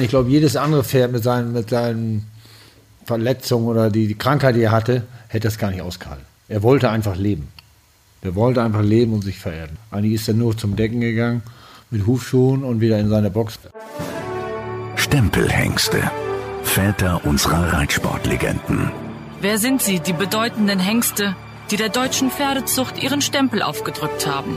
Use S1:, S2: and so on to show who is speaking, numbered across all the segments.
S1: Ich glaube, jedes andere Pferd mit seinen, mit seinen Verletzungen oder die, die Krankheit, die er hatte, hätte das gar nicht ausgehalten. Er wollte einfach leben. Er wollte einfach leben und sich vererden. Eigentlich ist er nur zum Decken gegangen mit Hufschuhen und wieder in seine Box.
S2: Stempelhengste. Väter unserer Reitsportlegenden.
S3: Wer sind sie, die bedeutenden Hengste, die der deutschen Pferdezucht ihren Stempel aufgedrückt haben?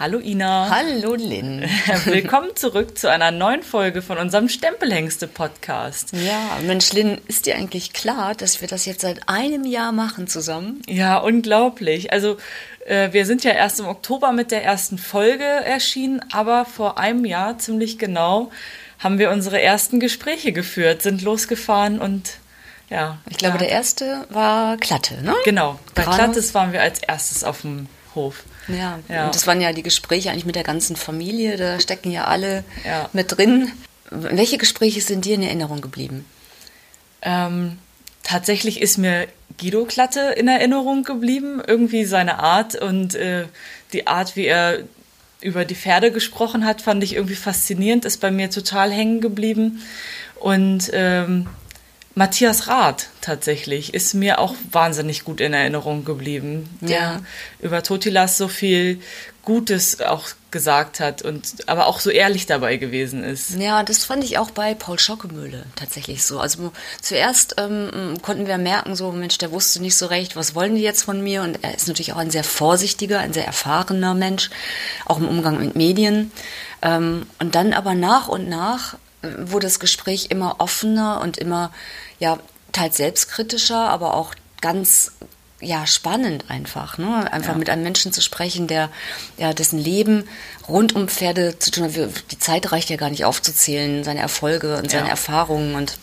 S3: Hallo Ina.
S4: Hallo Lynn.
S3: Willkommen zurück zu einer neuen Folge von unserem Stempelhengste-Podcast.
S4: Ja, Mensch, Lynn, ist dir eigentlich klar, dass wir das jetzt seit einem Jahr machen zusammen?
S3: Ja, unglaublich. Also äh, wir sind ja erst im Oktober mit der ersten Folge erschienen, aber vor einem Jahr ziemlich genau haben wir unsere ersten Gespräche geführt, sind losgefahren und ja.
S4: Ich glaube,
S3: ja.
S4: der erste war Klatte, ne?
S3: Genau, bei. Klattes waren wir als erstes auf dem Hof.
S4: Ja,
S3: Ja.
S4: und das waren ja die Gespräche eigentlich mit der ganzen Familie, da stecken ja alle
S3: Ja.
S4: mit drin. Welche Gespräche sind dir in Erinnerung geblieben?
S3: Ähm, tatsächlich ist mir Guido Klatte in Erinnerung geblieben. Irgendwie seine Art und äh, die Art, wie er über die Pferde gesprochen hat, fand ich irgendwie faszinierend, ist bei mir total hängen geblieben. Und ähm, Matthias Rath tatsächlich ist mir auch wahnsinnig gut in Erinnerung geblieben, der
S4: Ja.
S3: über Totilas so viel Gutes auch gesagt hat und aber auch so ehrlich dabei gewesen ist.
S4: Ja, das fand ich auch bei Paul Schockemöhle tatsächlich so. Also zuerst ähm, konnten wir merken, so Mensch, der wusste nicht so recht, was wollen die jetzt von mir? Und er ist natürlich auch ein sehr vorsichtiger, ein sehr erfahrener Mensch, auch im Umgang mit Medien. Ähm, und dann aber nach und nach wurde das Gespräch immer offener und immer, ja, teils selbstkritischer, aber auch ganz ja, spannend einfach, ne? Einfach
S3: Ja.
S4: mit einem Menschen zu sprechen, der, ja, dessen Leben rund um Pferde zu tun hat. Die Zeit reicht ja gar nicht aufzuzählen, seine Erfolge und seine
S3: Ja.
S4: Erfahrungen und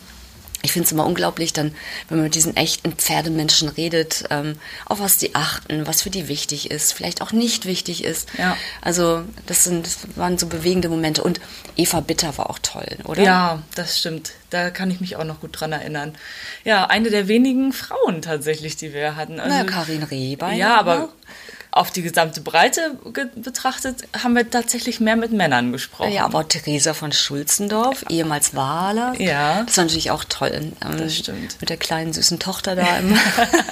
S4: ich finde es immer unglaublich, dann, wenn man mit diesen echten Pferdemenschen redet, ähm, auf was die achten, was für die wichtig ist, vielleicht auch nicht wichtig ist.
S3: Ja.
S4: Also das sind, das waren so bewegende Momente. Und Eva Bitter war auch toll, oder?
S3: Ja, das stimmt. Da kann ich mich auch noch gut dran erinnern. Ja, eine der wenigen Frauen tatsächlich, die wir hatten. Also,
S4: Na, Karin Rehbein.
S3: Ja, aber? Auf die gesamte Breite ge- betrachtet haben wir tatsächlich mehr mit Männern gesprochen.
S4: Ja, aber Theresa von Schulzendorf, ehemals Wahler.
S3: Ja.
S4: Das war natürlich auch toll. Ähm,
S3: Das stimmt.
S4: Mit der kleinen süßen Tochter da im.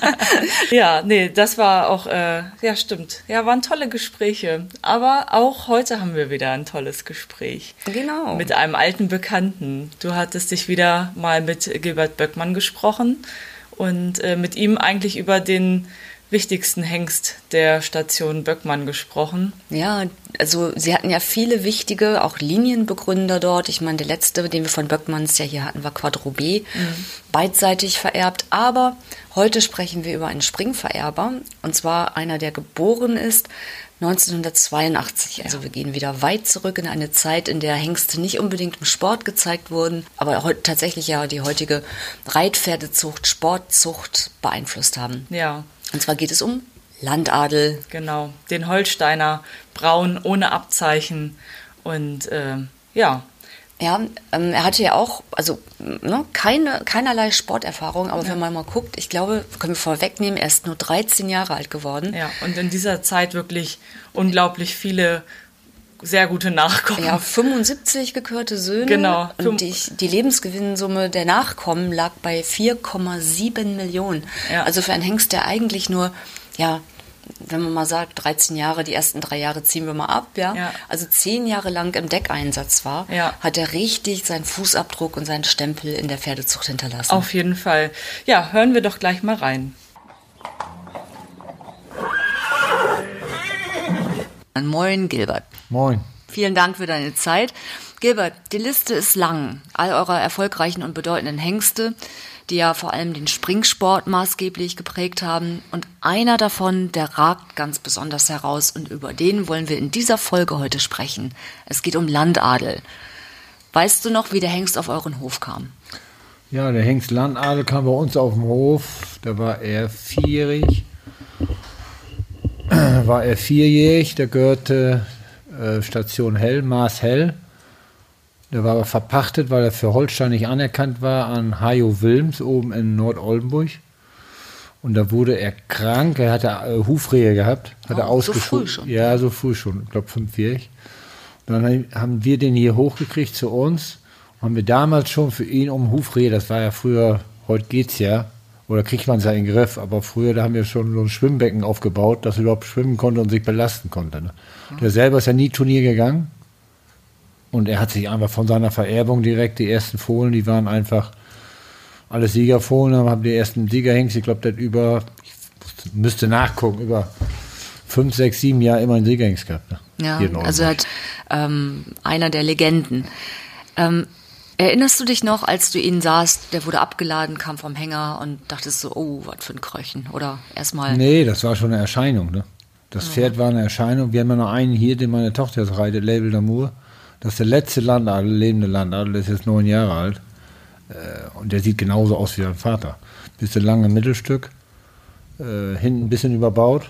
S3: ja, nee, das war auch, äh, ja, stimmt. Ja, waren tolle Gespräche. Aber auch heute haben wir wieder ein tolles Gespräch.
S4: Genau.
S3: Mit einem alten Bekannten. Du hattest dich wieder mal mit Gilbert Böckmann gesprochen und äh, mit ihm eigentlich über den wichtigsten Hengst der Station Böckmann gesprochen.
S4: Ja, also sie hatten ja viele wichtige, auch Linienbegründer dort. Ich meine, der letzte, den wir von Böckmanns ja hier hatten, war Quadrobé, beidseitig vererbt. Aber heute sprechen wir über einen Springvererber. Und zwar einer, der geboren ist 1982. Also wir gehen wieder weit zurück in eine Zeit, in der Hengste nicht unbedingt im Sport gezeigt wurden, aber tatsächlich ja die heutige Reitpferdezucht, Sportzucht beeinflusst haben.
S3: Ja,
S4: Und zwar geht es um Landadel,
S3: genau. Den Holsteiner, braun, ohne Abzeichen. Und äh, ja,
S4: Ja, ähm, er hatte ja auch, also ne, keine, keinerlei Sporterfahrung, aber wenn man mal guckt, ich glaube, können wir vorwegnehmen, er ist nur 13 Jahre alt geworden.
S3: ja. Und in dieser Zeit wirklich unglaublich viele sehr gute Nachkommen.
S4: Ja, 75 gekörte Söhne.
S3: Genau.
S4: Und die, die Lebensgewinnsumme der Nachkommen lag bei 4,7 Millionen.
S3: Ja.
S4: Also für einen Hengst, der eigentlich nur, ja, wenn man mal sagt, 13 Jahre, die ersten drei Jahre ziehen wir mal ab, ja.
S3: Ja.
S4: Also zehn Jahre lang im Deckeinsatz war,
S3: Ja.
S4: hat er richtig seinen Fußabdruck und seinen Stempel in der Pferdezucht hinterlassen.
S3: Auf jeden Fall. Ja, hören wir doch gleich mal rein.
S4: Moin, Gilbert.
S1: Moin.
S4: Vielen Dank für deine Zeit. Gilbert, die Liste ist lang. All eurer erfolgreichen und bedeutenden Hengste, die ja vor allem den Springsport maßgeblich geprägt haben. Und einer davon, der ragt ganz besonders heraus und über den wollen wir in dieser Folge heute sprechen. Es geht um Landadel. Weißt du noch, wie der Hengst auf euren Hof kam?
S1: Ja, der Hengst Landadel kam bei uns auf den Hof. Da war er vierjährig. war er vierjährig. Der gehörte äh, Station Hell, Maß Hell. Der war aber verpachtet, weil er für Holstein nicht anerkannt war, an Hajo Wilms oben in Nordoldenburg. Und da wurde er krank. Er hatte äh, Hufrehe gehabt. Hat
S4: Oh,
S1: er
S4: so früh schon.
S1: Ja, so früh schon. Ich glaube, fünfjährig. Dann haben wir den hier hochgekriegt zu uns. Haben wir damals schon für ihn um Hufrehe, das war ja früher, heute geht's ja, oder kriegt man es ja in den Griff, aber früher, da haben wir schon so ein Schwimmbecken aufgebaut, dass er überhaupt schwimmen konnte und sich belasten konnte. Ne? Der selber ist ja nie Turnier gegangen. Und er hat sich einfach von seiner Vererbung direkt, die ersten Fohlen, die waren einfach alles Siegerfohlen, haben die ersten Siegerhengst, ich glaube, der hat über, ich müsste nachgucken, über fünf, sechs, sieben Jahre immer einen Siegerhengst gehabt. Ne?
S4: Ja, also er hat ähm, einer der Legenden. Ähm, erinnerst du dich noch, als du ihn sahst, der wurde abgeladen, kam vom Hänger und dachtest so, oh, was für ein Kröchen? Oder erstmal,
S1: Nee, das war schon eine Erscheinung. Ne? Das Pferd war eine Erscheinung. Wir haben ja noch einen hier, den meine Tochter jetzt reitet, Label d'Amour. Das ist der letzte Landadel, lebende Landadel, der ist jetzt neun Jahre alt. Äh, und der sieht genauso aus wie sein Vater. Bisschen lange Mittelstück, äh, hinten ein bisschen überbaut.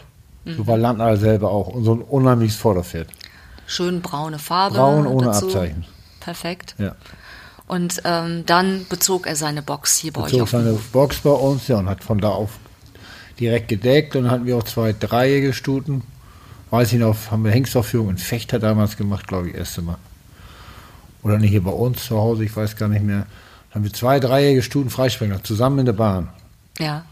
S1: So war Landadel selber auch. Und so ein unheimliches Vorderpferd.
S4: schön braune Farbe.
S1: Braun ohne
S4: dazu.
S1: Abzeichen.
S4: Perfekt.
S1: Ja.
S4: Und ähm, dann bezog er seine Box hier bei euch
S1: Zog
S4: auf. den
S1: seine. Box bei uns, ja, und hat von da auf direkt gedeckt. Und dann hatten wir auch zwei dreijährige Stuten. Weiß ich noch, haben wir Hengstaufführung in Fechter damals gemacht, glaube ich, erste Mal. Oder nicht hier bei uns zu Hause, ich weiß gar nicht mehr. Dann haben wir zwei dreijährige Stuten Freispringer zusammen in der Bahn.
S4: Ja.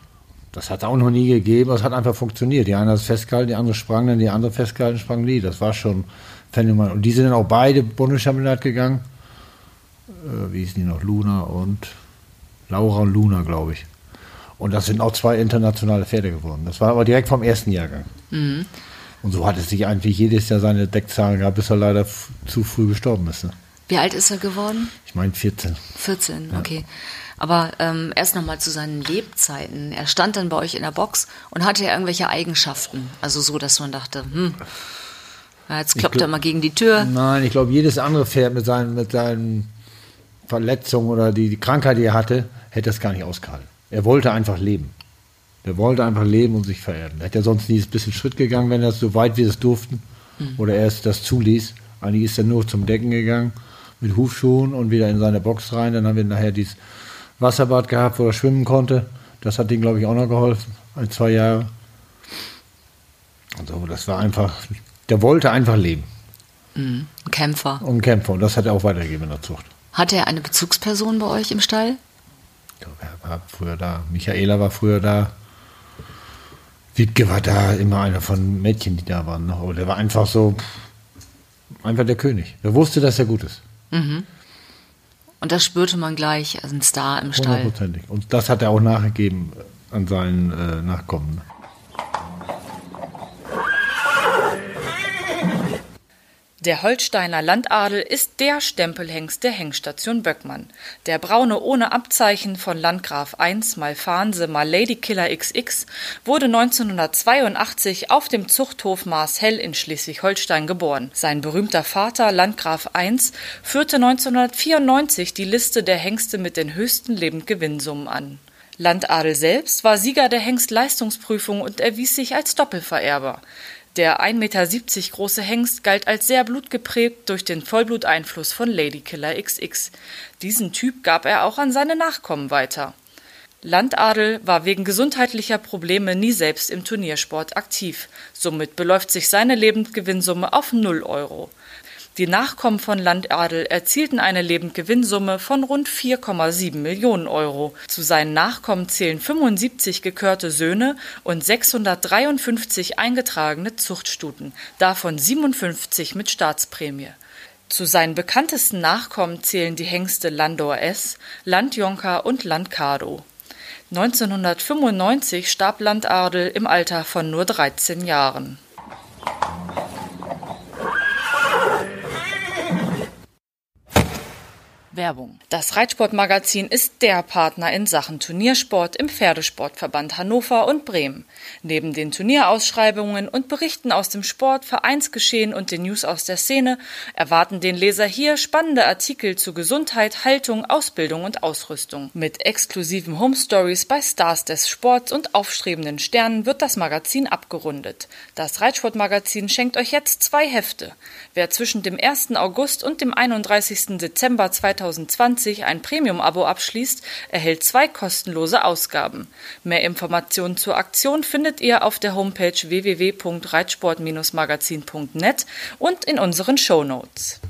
S1: Das hat es auch noch nie gegeben, das hat einfach funktioniert. Die eine hat es festgehalten, die andere sprang dann, die andere festgehalten, sprang die. Das war schon phänomenal. Und die sind dann auch beide Bundeschampionat gegangen. Äh, wie hießen die noch? Luna und Laura und Luna, glaube ich. Und das sind auch zwei internationale Pferde geworden. Das war aber direkt vom ersten Jahrgang. Und so hat es sich eigentlich jedes Jahr seine Deckzahlen gehabt, bis er leider zu früh gestorben ist. Ne?
S4: Wie alt ist er geworden?
S1: Ich meine 14.
S4: 14, okay. Aber ähm, erst nochmal zu seinen Lebzeiten. Er stand dann bei euch in der Box und hatte irgendwelche Eigenschaften. Also so, dass man dachte, hm, ja, jetzt kloppt er mal gegen die Tür.
S1: Nein, ich glaube, jedes andere Pferd mit seinen, mit seinen Verletzungen oder die, die Krankheit, die er hatte, hätte das gar nicht ausgehalten. Er wollte einfach leben. Der wollte einfach leben und sich vererden. Er hätte sonst nie ein bisschen Schritt gegangen, wenn er es so weit wir es durften oder er es das zuließ. Eigentlich ist er nur zum Decken gegangen mit Hufschuhen und wieder in seine Box rein. Dann haben wir nachher dieses Wasserbad gehabt, wo er schwimmen konnte. Das hat ihm, glaube ich, auch noch geholfen. Ein, zwei Jahre. Und so, das war einfach, der wollte einfach leben
S4: Ein Kämpfer.
S1: und ein Kämpfer. Und das hat er auch weitergegeben in der Zucht.
S4: Hatte er eine Bezugsperson bei euch im Stall?
S1: Ich glaube, er war früher da. Michaela war früher da. Wiebke war da, immer einer von Mädchen, die da waren. ne? Aber der war einfach so, einfach der König. Er wusste, dass er gut ist.
S4: Und das spürte man gleich, also ein Star im Stall.
S1: Hundertprozentig. Und das hat er auch nachgegeben an seinen äh, Nachkommen.
S3: Der Holsteiner Landadel ist der Stempelhengst der Hengststation Böckmann. Der Braune ohne Abzeichen von Landgraf I mal Fahnse mal Ladykiller XX wurde 1982 auf dem Zuchthof Marshell in Schleswig-Holstein geboren. Sein berühmter Vater Landgraf I führte 1994 die Liste der Hengste mit den höchsten Lebendgewinnsummen an. Landadel selbst war Sieger der Hengstleistungsprüfung und erwies sich als Doppelvererber. Der 1,70 Meter große Hengst galt als sehr blutgeprägt durch den Vollbluteinfluss von Ladykiller XX. Diesen Typ gab er auch an seine Nachkommen weiter. Landadel war wegen gesundheitlicher Probleme nie selbst im Turniersport aktiv. Somit beläuft sich seine Lebendgewinnsumme auf 0 Euro. Die Nachkommen von Landadel erzielten eine Lebendgewinnsumme von rund 4,7 Millionen Euro. Zu seinen Nachkommen zählen 75 gekörte Söhne und 653 eingetragene Zuchtstuten, davon 57 mit Staatsprämie. Zu seinen bekanntesten Nachkommen zählen die Hengste Landor S, Landjonker und Landcardo. 1995 starb Landadel im Alter von nur 13 Jahren. Werbung. Das Reitsportmagazin ist der Partner in Sachen Turniersport im Pferdesportverband Hannover und Bremen. Neben den Turnierausschreibungen und Berichten aus dem Sport, Vereinsgeschehen und den News aus der Szene erwarten den Leser hier spannende Artikel zu Gesundheit, Haltung, Ausbildung und Ausrüstung. Mit exklusiven Home Stories bei Stars des Sports und aufstrebenden Sternen wird das Magazin abgerundet. Das Reitsportmagazin schenkt euch jetzt zwei Hefte. Wer zwischen dem 1. August und dem 31. Dezember 2020 ein Premium-Abo abschließt, erhält zwei kostenlose Ausgaben. Mehr Informationen zur Aktion findet ihr auf der Homepage www.reitsport-magazin.net und in unseren Shownotes.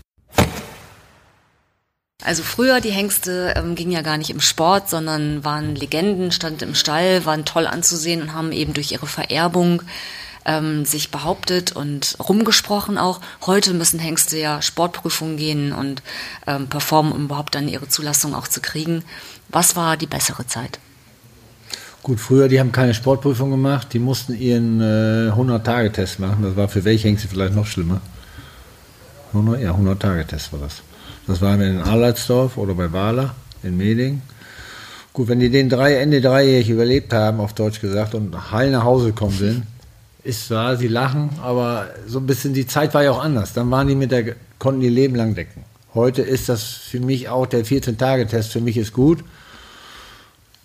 S4: Also früher, die Hengste ähm, gingen ja gar nicht im Sport, sondern waren Legenden, standen im Stall, waren toll anzusehen und haben eben durch ihre Vererbung ähm, sich behauptet und rumgesprochen auch. Heute müssen Hengste ja Sportprüfungen gehen und ähm, performen, um überhaupt dann ihre Zulassung auch zu kriegen. Was war die bessere Zeit?
S1: Gut, früher, die haben keine Sportprüfung gemacht, die mussten ihren äh, 100-Tage-Test machen. Das war für welche Hengste vielleicht noch schlimmer. 100, ja, 100-Tage-Test war das. Das war in Arleidsdorf oder bei Wahler in Meding. Gut, wenn die den drei, Ende dreijährig überlebt haben, auf Deutsch gesagt, und heil nach Hause gekommen sind, ist wahr, sie lachen, aber so ein bisschen die Zeit war ja auch anders. Dann waren die mit der, konnten die Leben lang decken. Heute ist das für mich auch der 14-Tage-Test, für mich ist gut.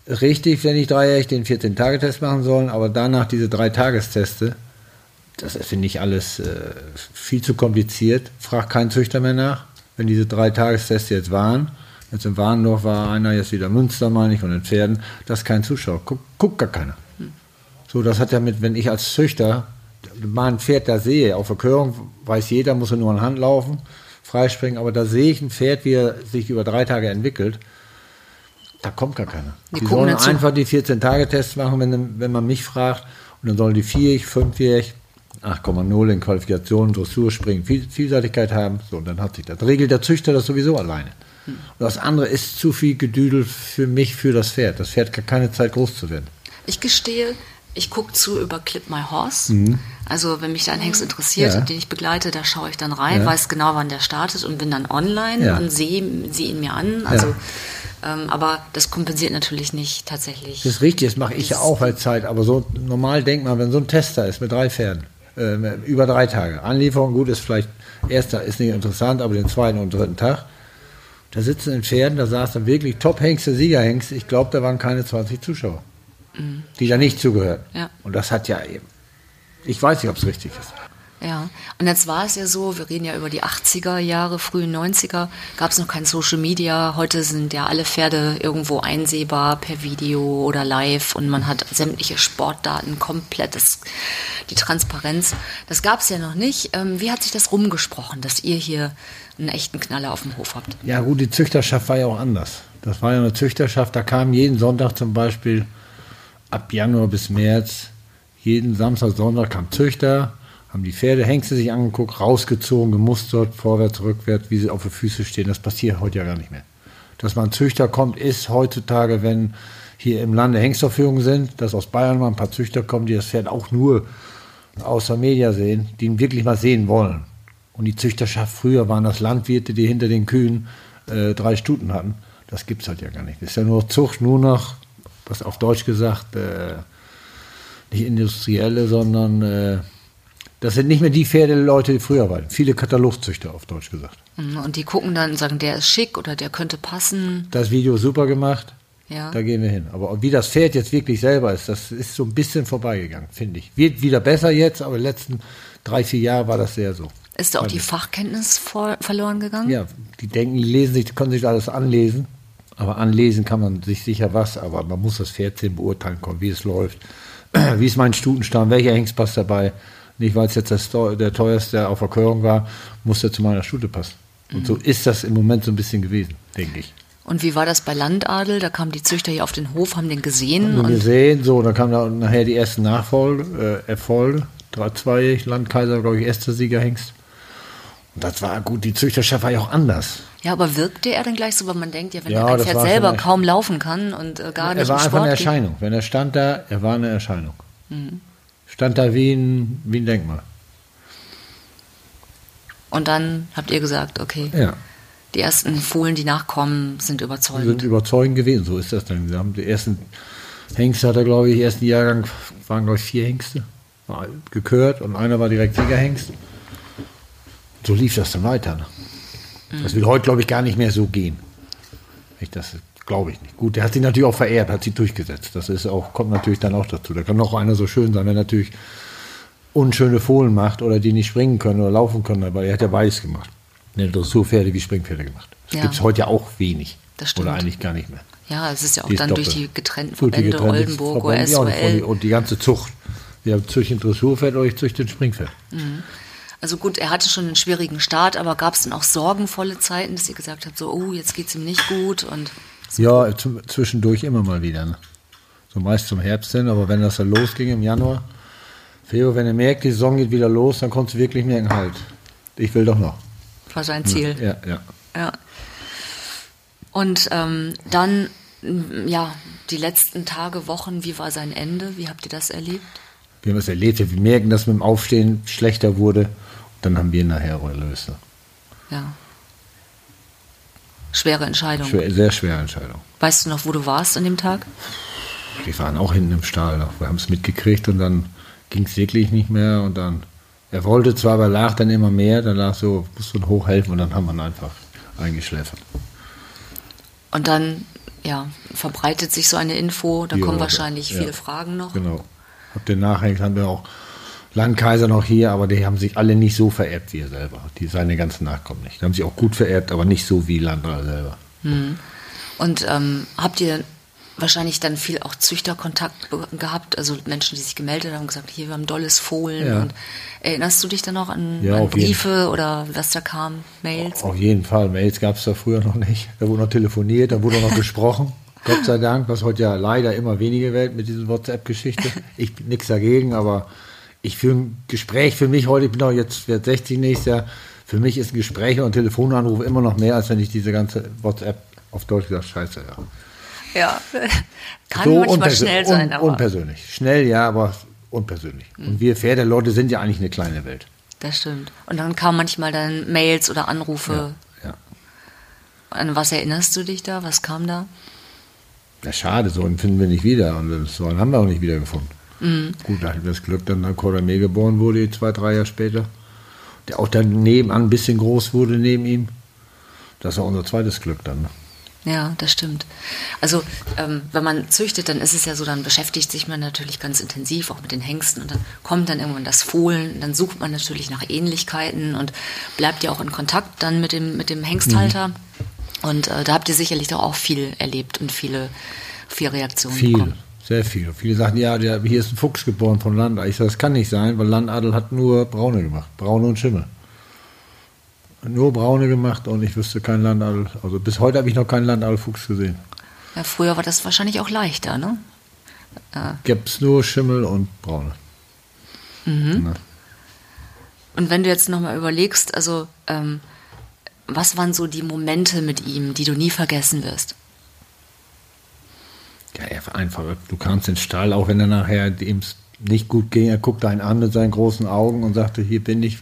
S1: Richtig, wenn ich dreijährig den 14-Tage-Test machen sollen, aber danach diese drei Tagesteste, das finde ich alles äh, viel zu kompliziert. Fragt kein Züchter mehr nach, wenn diese drei Tagestests jetzt waren. Jetzt in Warndorf war einer, jetzt wieder Münster, meine ich, und in Pferden. Das ist kein Zuschauer. Guckt guck gar keiner. So, das hat ja mit, wenn ich als Züchter mal ein Pferd da sehe, auf Verkörung weiß jeder, muss er nur an Hand laufen, freispringen, aber da sehe ich ein Pferd, wie er sich über drei Tage entwickelt. Da kommt gar keiner.
S4: Die
S1: Die, sollen
S4: dazu.
S1: einfach die 14-Tage-Tests machen, wenn, wenn man mich fragt. Und dann sollen die vierjährig, fünfjährig, 8,0 in Qualifikationen, Dressur springen, Viel, Vielseitigkeit haben. So, und dann hat sich das. Regelt der Züchter das sowieso alleine. Und das andere ist zu viel Gedüdel für mich, für das Pferd. Das Pferd hat keine Zeit, groß zu werden.
S4: Ich gestehe, ich gucke zu über Clip My Horse. Also wenn mich da ein Hengst interessiert,
S1: Ja.
S4: den ich begleite, da schaue ich dann rein,
S1: Ja.
S4: weiß genau, wann der startet und bin dann online
S1: Ja.
S4: und sehe sehe ihn mir an. Also, ähm, aber das kompensiert natürlich nicht tatsächlich.
S1: Das ist richtig, das mache ich ja auch bei Zeit, aber so normal denkt man, wenn so ein Tester ist mit drei Pferden, äh, über drei Tage, Anlieferung, gut, ist vielleicht, erster ist nicht interessant, aber den zweiten und dritten Tag, da sitzen in Pferden, da saß dann wirklich Top-Hengste, Siegerhengste, ich glaube, da waren keine 20 Zuschauer, die da nicht zugehören.
S4: Ja.
S1: Und das hat ja eben, ich weiß nicht, ob es richtig ist.
S4: Ja, und jetzt war es ja so, wir reden ja über die 80er Jahre, frühen 90er, gab es noch kein Social Media. Heute sind ja alle Pferde irgendwo einsehbar per Video oder live und man hat sämtliche Sportdaten komplett, das, die Transparenz. Das gab es ja noch nicht. Ähm, wie hat sich das rumgesprochen, dass ihr hier einen echten Knaller auf dem Hof habt?
S1: Ja gut, die Züchterschaft war ja auch anders. Das war ja eine Züchterschaft, da kam jeden Sonntag zum Beispiel ab Januar bis März, jeden Samstag, Sonntag kam Züchter, haben die Pferde, Hengste sich angeguckt, rausgezogen, gemustert, vorwärts, rückwärts, wie sie auf den Füßen stehen. Das passiert heute ja gar nicht mehr. Dass man Züchter kommt, ist heutzutage, wenn hier im Lande Hengstaufführungen sind, dass aus Bayern mal ein paar Züchter kommen, die das Pferd auch nur außer Media sehen, die ihn wirklich mal sehen wollen. Und die Züchterschaft früher waren das Landwirte, die hinter den Kühen äh, drei Stuten hatten. Das gibt es halt ja gar nicht. Das ist ja nur Zucht, nur noch, was auf Deutsch gesagt, äh, nicht industrielle, sondern äh, das sind nicht mehr die Pferdeleute, die früher waren. Viele Katalogzüchter auf Deutsch gesagt.
S4: Mhm, Und die gucken dann und sagen, der ist schick oder der könnte passen.
S1: Das Video ist super gemacht,
S4: Ja.
S1: da gehen wir hin. Aber wie das Pferd jetzt wirklich selber ist, das ist so ein bisschen vorbeigegangen, finde ich. Wird wieder besser jetzt, aber die letzten drei, vier Jahre war das sehr so.
S4: Ist da auch die Fachkenntnis vor, verloren gegangen?
S1: Ja, die denken, die lesen sich, können sich alles anlesen. Aber anlesen kann man sich sicher was, aber man muss das Pferd sehen, beurteilen können, wie es läuft. Wie ist mein Stutenstamm, welcher Hengst passt dabei? Nicht, weil es jetzt das, der teuerste auf Verkörung war, muss der zu meiner Stute passen. Und so ist das im Moment so ein bisschen gewesen, denke ich.
S4: Und wie war das bei Landadel? Da kamen die Züchter hier auf den Hof, haben den gesehen.
S1: Und wir
S4: Und
S1: sehen, so, dann kamen da nachher die ersten Nachfolge, äh, Erfolge. Zweijährig, Landkaiser, glaube ich, erster Siegerhengst. Und das war gut, die Züchterschaft war ja auch anders.
S4: ja, aber wirkte er dann gleich so, weil man denkt, ja, wenn
S1: Ja, das
S4: Pferd
S1: war
S4: selber kaum laufen kann und äh, gar
S1: er
S4: nicht
S1: war
S4: im
S1: einfach eine
S4: Sport geht.
S1: Erscheinung. Wenn er stand da, er war eine Erscheinung. Stand da wie ein, wie ein Denkmal.
S4: Und dann habt ihr gesagt, okay,
S1: Ja.
S4: Die ersten Fohlen, die nachkommen, sind überzeugend.
S1: sind überzeugend gewesen, so ist das dann. Wir haben die ersten Hengste hat er, glaube ich, ersten Jahrgang waren, glaube ich, vier Hengste war gekürt und einer war direkt Siegerhengst. So lief das dann weiter. Ne? Das will heute, glaube ich, gar nicht mehr so gehen. Ich, das glaube ich nicht. Gut, der hat sie natürlich auch verehrt, hat sie durchgesetzt. Das ist auch, kommt natürlich dann auch dazu. Da kann noch einer so schön sein, wenn er natürlich unschöne Fohlen macht oder die nicht springen können oder laufen können, aber er hat ja beides gemacht. Ne, Dressurpferde wie Springpferde gemacht. Das
S4: Ja.
S1: gibt es heute ja auch wenig.
S4: Das stimmt.
S1: Oder eigentlich gar nicht mehr.
S4: Ja, es ist ja auch
S1: Die
S4: dann durch die getrennten
S1: Durch die
S4: Verbände,
S1: getrennten
S4: Oldenburg,
S1: Verbände, ja, und, die, und die ganze Zucht. Wir züchten Dressurpferd oder ich züchte ein Springpferd.
S4: Also gut, er hatte schon einen schwierigen Start, aber gab es dann auch sorgenvolle Zeiten, dass ihr gesagt habt, so, oh, jetzt geht's ihm nicht gut und
S1: Ja, zum- zwischendurch immer mal wieder. Ne? So meist zum Herbst hin, aber wenn das dann losging im Januar, Februar, wenn er merkt, die Saison geht wieder los, dann konntest du wirklich merken, halt, ich will doch noch.
S4: war sein Ziel.
S1: Ja, ja.
S4: Ja. Und ähm, dann, ja, die letzten Tage, Wochen, wie war sein Ende? Wie habt ihr das erlebt?
S1: Wir haben es erlebt, wir merken, dass mit dem Aufstehen schlechter wurde. Dann haben wir nachher erlöst. Ne?
S4: Ja. Schwere Entscheidung.
S1: Schwer, sehr schwere Entscheidung.
S4: Weißt du noch, wo du warst an dem Tag?
S1: Wir waren auch hinten im Stall. noch. Wir haben es mitgekriegt und dann ging es wirklich nicht mehr. Und dann, er wollte zwar, aber lag dann immer mehr. Dann lag so, musste man hochhelfen und dann haben wir ihn einfach eingeschläfert.
S4: Und dann, ja, verbreitet sich so eine Info, da
S1: Ja,
S4: kommen wahrscheinlich
S1: ja.
S4: viele Fragen noch.
S1: Genau. Habt ihr nachhängt, haben wir auch Landkaiser noch hier, aber die haben sich alle nicht so vererbt wie er selber. Die seine ganzen Nachkommen nicht. Die haben sich auch gut vererbt, aber nicht so wie Landra selber.
S4: Und ähm, habt ihr wahrscheinlich dann viel auch Züchterkontakt gehabt, also Menschen, die sich gemeldet haben und gesagt, hier, wir haben dolles Fohlen.
S1: Ja.
S4: Und erinnerst du dich dann noch an,
S1: Ja,
S4: an Briefe oder was da kam, Mails?
S1: Auf jeden Fall. Mails gab es da früher noch nicht. Da wurde noch telefoniert, da wurde noch gesprochen. Gott sei Dank, was heute ja leider immer weniger wird mit diesen WhatsApp-Geschichte. Ich bin nichts dagegen, aber ich führe ein Gespräch für mich heute, ich bin auch jetzt werd 60 nächstes Jahr, für mich ist ein Gespräch und ein Telefonanruf immer noch mehr, als wenn ich diese ganze WhatsApp auf Deutsch gesagt, scheiße, ja.
S4: Ja, kann manchmal
S1: unpersö-
S4: schnell sein,
S1: un
S4: aber
S1: unpersönlich. Schnell ja, aber unpersönlich. Und wir Pferdeleute sind ja eigentlich eine kleine Welt.
S4: das stimmt. Und dann kamen manchmal dann Mails oder Anrufe.
S1: Ja.
S4: An was erinnerst du dich da? Was kam da?
S1: Ja, schade, so einen finden wir nicht wieder. Und so einen haben wir auch nicht wiedergefunden. Gut, da hatten wir das Glück, dann da Cordamé geboren wurde, zwei, drei Jahre später. Der auch dann nebenan ein bisschen groß wurde neben ihm. Das war unser zweites Glück dann. Ne?
S4: Ja, das stimmt. Also, ähm, wenn man züchtet, dann ist es ja so, dann beschäftigt sich man natürlich ganz intensiv auch mit den Hengsten und dann kommt dann irgendwann das Fohlen, dann sucht man natürlich nach Ähnlichkeiten und bleibt ja auch in Kontakt dann mit dem, mit dem Hengsthalter. Und äh, da habt ihr sicherlich doch auch viel erlebt und viele, viele Reaktionen
S1: Viel,
S4: bekommen.
S1: Sehr viel. Viele sagten, ja, der, hier ist ein Fuchs geboren von Landadel. Ich sage, das kann nicht sein, weil Landadel hat nur Braune gemacht. Braune und Schimmel. Nur Braune gemacht und ich wüsste keinen Landadel. Also bis heute habe ich noch keinen Landadelfuchs gesehen.
S4: Ja, früher war das wahrscheinlich auch leichter, ne?
S1: Gibt es nur Schimmel und Braune. Ne?
S4: Und wenn du jetzt nochmal überlegst, also ähm, was waren so die Momente mit ihm, die du nie vergessen wirst?
S1: Ja, er einfach. Du kamst in den Stall, auch wenn er nachher dem nicht gut ging. Er guckte einen an mit seinen großen Augen und sagte: Hier bin ich,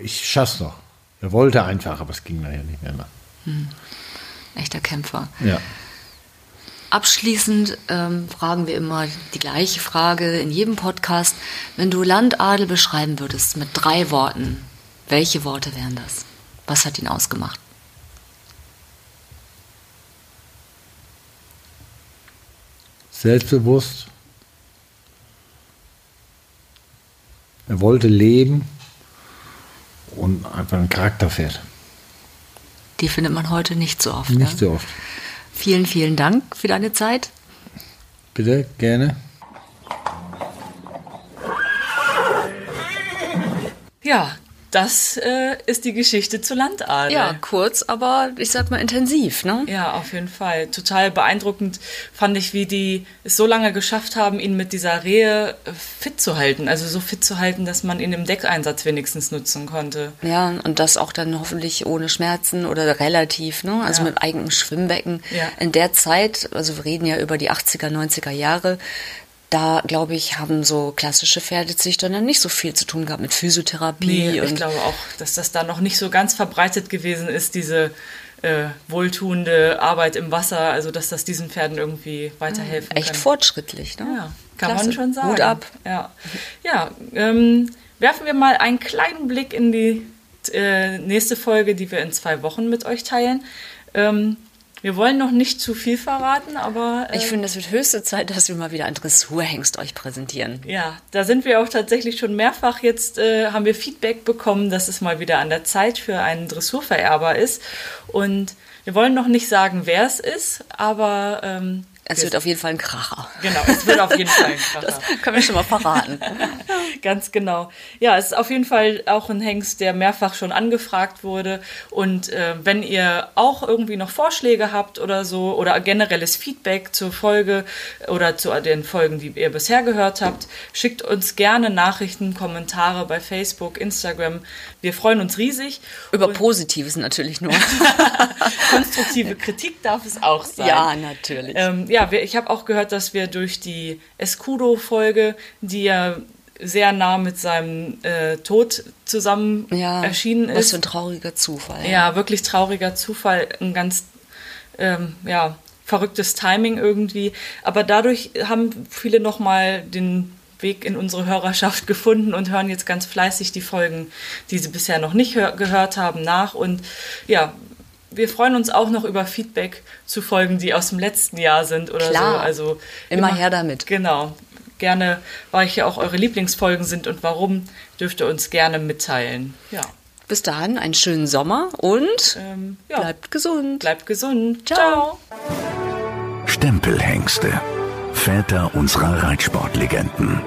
S1: ich schaff's noch. Er wollte einfach, aber es ging nachher nicht mehr. Ne?
S4: Echter Kämpfer.
S1: Ja.
S4: Abschließend ähm, fragen wir immer die gleiche Frage in jedem Podcast. Wenn du Landadel beschreiben würdest mit drei Worten, welche Worte wären das? Was hat ihn ausgemacht?
S1: Selbstbewusst. Er wollte leben und einfach ein Charakterpferd.
S4: Die findet man heute nicht so oft.
S1: Nicht
S4: ja?
S1: so oft.
S4: Vielen, vielen Dank für deine Zeit.
S1: Bitte, gerne.
S3: Ja, das äh, ist die Geschichte zu Landadel.
S4: Ja, kurz, aber ich sag mal intensiv, ne?
S3: Ja, auf jeden Fall. Total beeindruckend fand ich, wie die es so lange geschafft haben, ihn mit dieser Rehe äh, fit zu halten. Also so fit zu halten, dass man ihn im Deckeinsatz wenigstens nutzen konnte.
S4: Ja, und das auch dann hoffentlich ohne Schmerzen oder relativ, ne? Also
S3: Ja.
S4: mit eigenem Schwimmbecken.
S3: Ja.
S4: In der Zeit, also wir reden ja über die 80er, 90er Jahre, da glaube ich, haben so klassische Pferdezüchter dann nicht so viel zu tun gehabt mit Physiotherapie.
S3: Nee, ich glaube auch, dass das da noch nicht so ganz verbreitet gewesen ist, diese äh, wohltuende Arbeit im Wasser, also dass das diesen Pferden irgendwie weiterhelfen
S4: echt
S3: kann.
S4: fortschrittlich, ne?
S3: Ja, kann
S4: Klasse.
S3: man schon sagen.
S4: Hut ab.
S3: Ja, ja ähm, werfen wir mal einen kleinen Blick in die äh, nächste Folge, die wir in zwei Wochen mit euch teilen. Ähm, wir wollen noch nicht zu viel verraten, aber äh,
S4: Ich finde, es wird höchste Zeit, dass wir mal wieder einen Dressurhengst euch präsentieren.
S3: ja, da sind wir auch tatsächlich schon mehrfach jetzt, äh, haben wir Feedback bekommen, dass es mal wieder an der Zeit für einen Dressurvererber ist. Und wir wollen noch nicht sagen, wer es ist, aber ähm,
S4: Es
S3: wir-
S4: wird auf jeden Fall ein Kracher.
S3: genau, es wird auf jeden Fall ein Kracher.
S4: Das können wir schon mal verraten.
S3: Ganz genau. Ja, es ist auf jeden Fall auch ein Hengst, der mehrfach schon angefragt wurde. Und äh, wenn ihr auch irgendwie noch Vorschläge habt oder so oder generelles Feedback zur Folge oder zu den Folgen, die ihr bisher gehört habt, schickt uns gerne Nachrichten, Kommentare bei Facebook, Instagram. Wir freuen uns riesig.
S4: Über
S3: Und
S4: Positives natürlich nur.
S3: konstruktive Kritik darf es auch sein.
S4: ja, natürlich.
S3: Ähm, ja, wir, ich habe auch gehört, dass wir durch die Escudo-Folge, die ja sehr nah mit seinem äh, Tod zusammen
S4: ja,
S3: erschienen
S4: was
S3: ist.
S4: für ein trauriger Zufall.
S3: ja, wirklich trauriger Zufall, ein ganz ähm, ja, verrücktes Timing irgendwie. Aber dadurch haben viele nochmal den Weg in unsere Hörerschaft gefunden und hören jetzt ganz fleißig die Folgen, die sie bisher noch nicht hör gehört haben, nach. Und ja, wir freuen uns auch noch über Feedback zu Folgen, die aus dem letzten Jahr sind oder
S4: Klar.
S3: so. Also
S4: Immer her damit.
S3: Genau. Gerne, welche auch eure Lieblingsfolgen sind und warum, dürft ihr uns gerne mitteilen. Ja.
S4: Bis dahin einen schönen Sommer und
S3: Ähm, ja.
S4: bleibt gesund.
S3: Bleibt gesund.
S4: Ciao.
S3: Ciao.
S2: Stempelhengste. Väter unserer Reitsportlegenden.